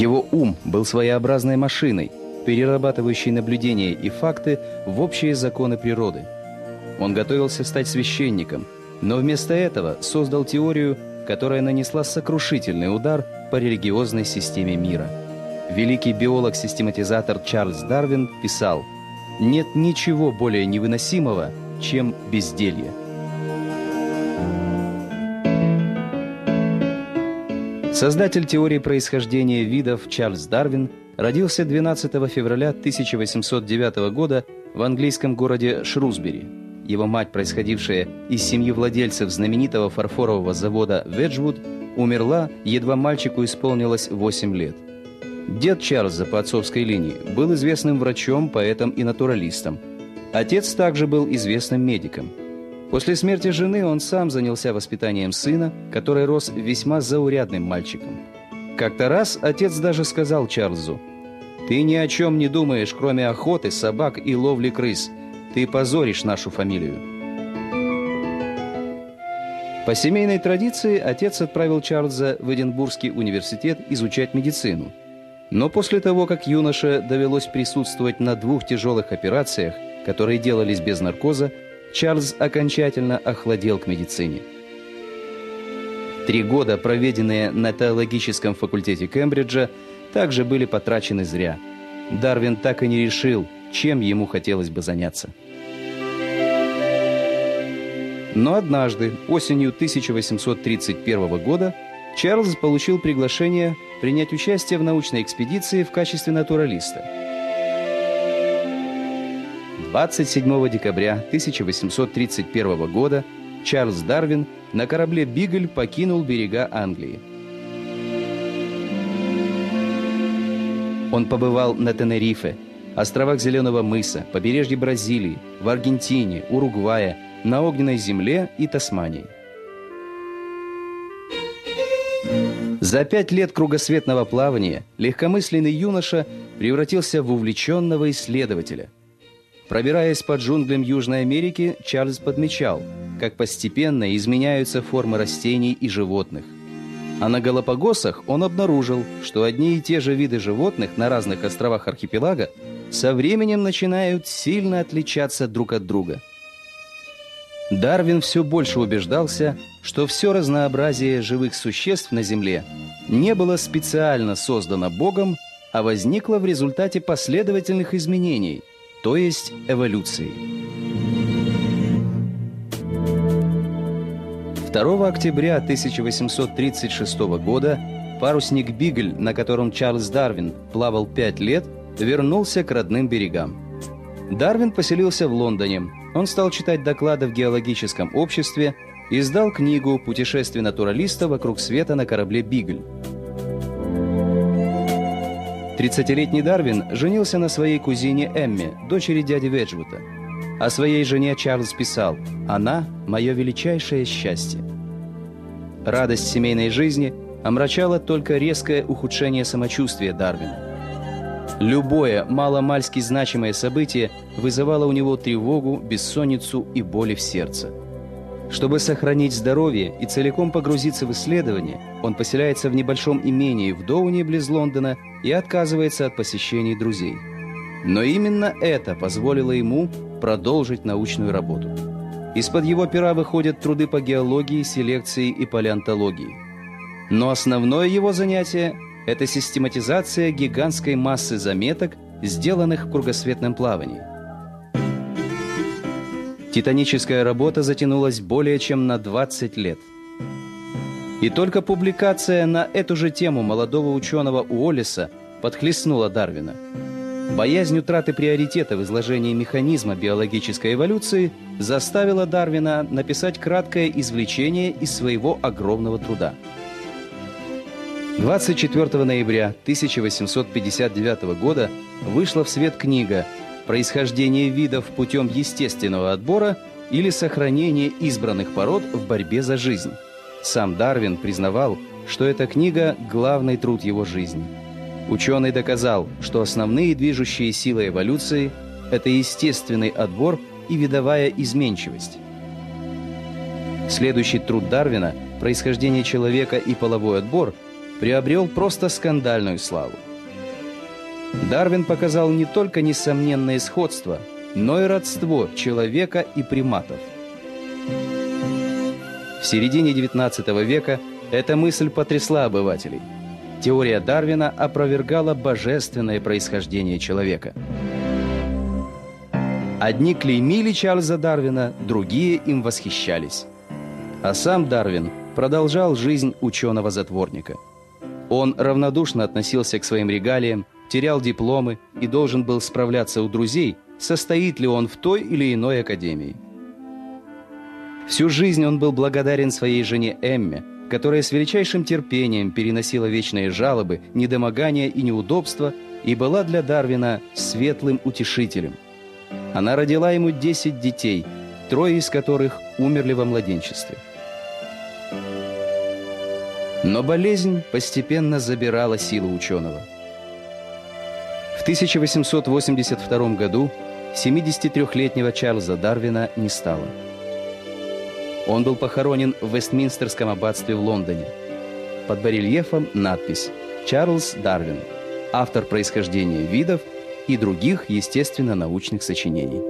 Его ум был своеобразной машиной, перерабатывающей наблюдения и факты в общие законы природы. Он готовился стать священником, но вместо этого создал теорию, которая нанесла сокрушительный удар по религиозной системе мира. Великий биолог-систематизатор Чарльз Дарвин писал «Нет ничего более невыносимого, чем безделье». Создатель теории происхождения видов Чарльз Дарвин родился 12 февраля 1809 года в английском городе Шрусбери. Его мать, происходившая из семьи владельцев знаменитого фарфорового завода «Веджвуд», умерла, едва мальчику исполнилось 8 лет. Дед Чарльза по отцовской линии был известным врачом, поэтом и натуралистом. Отец также был известным медиком – После смерти жены он сам занялся воспитанием сына, который рос весьма заурядным мальчиком. Как-то раз отец даже сказал Чарльзу, «Ты ни о чем не думаешь, кроме охоты, собак и ловли крыс. Ты позоришь нашу фамилию». По семейной традиции отец отправил Чарльза в Эдинбургский университет изучать медицину. Но после того, как юноше довелось присутствовать на двух тяжелых операциях, которые делались без наркоза, Чарльз окончательно охладел к медицине. Три года, проведенные на теологическом факультете Кембриджа, также были потрачены зря. Дарвин так и не решил, чем ему хотелось бы заняться. Но однажды, осенью 1831 года, Чарльз получил приглашение принять участие в научной экспедиции в качестве натуралиста – 27 декабря 1831 года Чарльз Дарвин на корабле «Бигль» покинул берега Англии. Он побывал на Тенерифе, островах Зеленого мыса, побережье Бразилии, в Аргентине, Уругвае, на Огненной земле и Тасмании. За пять лет кругосветного плавания легкомысленный юноша превратился в увлеченного исследователя – Пробираясь по джунглям Южной Америки, Чарльз подмечал, как постепенно изменяются формы растений и животных. А на Галапагосах он обнаружил, что одни и те же виды животных на разных островах архипелага со временем начинают сильно отличаться друг от друга. Дарвин все больше убеждался, что все разнообразие живых существ на Земле не было специально создано Богом, а возникло в результате последовательных изменений – то есть эволюции. 2 октября 1836 года парусник «Бигль», на котором Чарльз Дарвин плавал пять лет, вернулся к родным берегам. Дарвин поселился в Лондоне. Он стал читать доклады в геологическом обществе издал книгу «Путешествие натуралиста вокруг света на корабле «Бигль». 30-летний Дарвин женился на своей кузине Эмме, дочери дяди Веджвута. О своей жене Чарльз писал «Она – мое величайшее счастье». Радость семейной жизни омрачала только резкое ухудшение самочувствия Дарвина. Любое маломальски значимое событие вызывало у него тревогу, бессонницу и боли в сердце. Чтобы сохранить здоровье и целиком погрузиться в исследование, он поселяется в небольшом имении в Доуне близ Лондона и отказывается от посещений друзей. Но именно это позволило ему продолжить научную работу. Из-под его пера выходят труды по геологии, селекции и палеонтологии. Но основное его занятие – это систематизация гигантской массы заметок, сделанных в кругосветном плавании. Титаническая работа затянулась более чем на 20 лет. И только публикация на эту же тему молодого ученого Уоллеса подхлестнула Дарвина. Боязнь утраты приоритета в изложении механизма биологической эволюции заставила Дарвина написать краткое извлечение из своего огромного труда. 24 ноября 1859 года вышла в свет книга происхождение видов путем естественного отбора или сохранение избранных пород в борьбе за жизнь. Сам Дарвин признавал, что эта книга – главный труд его жизни. Ученый доказал, что основные движущие силы эволюции – это естественный отбор и видовая изменчивость. Следующий труд Дарвина «Происхождение человека и половой отбор» приобрел просто скандальную славу. Дарвин показал не только несомненное сходство, но и родство человека и приматов. В середине XIX века эта мысль потрясла обывателей. Теория Дарвина опровергала божественное происхождение человека. Одни клеймили Чарльза Дарвина, другие им восхищались. А сам Дарвин продолжал жизнь ученого-затворника. Он равнодушно относился к своим регалиям, терял дипломы и должен был справляться у друзей, состоит ли он в той или иной академии. Всю жизнь он был благодарен своей жене Эмме, которая с величайшим терпением переносила вечные жалобы, недомогания и неудобства и была для Дарвина светлым утешителем. Она родила ему 10 детей, трое из которых умерли во младенчестве. Но болезнь постепенно забирала силы ученого. В 1882 году 73-летнего Чарльза Дарвина не стало. Он был похоронен в Вестминстерском аббатстве в Лондоне. Под барельефом надпись «Чарльз Дарвин, автор происхождения видов и других естественно-научных сочинений».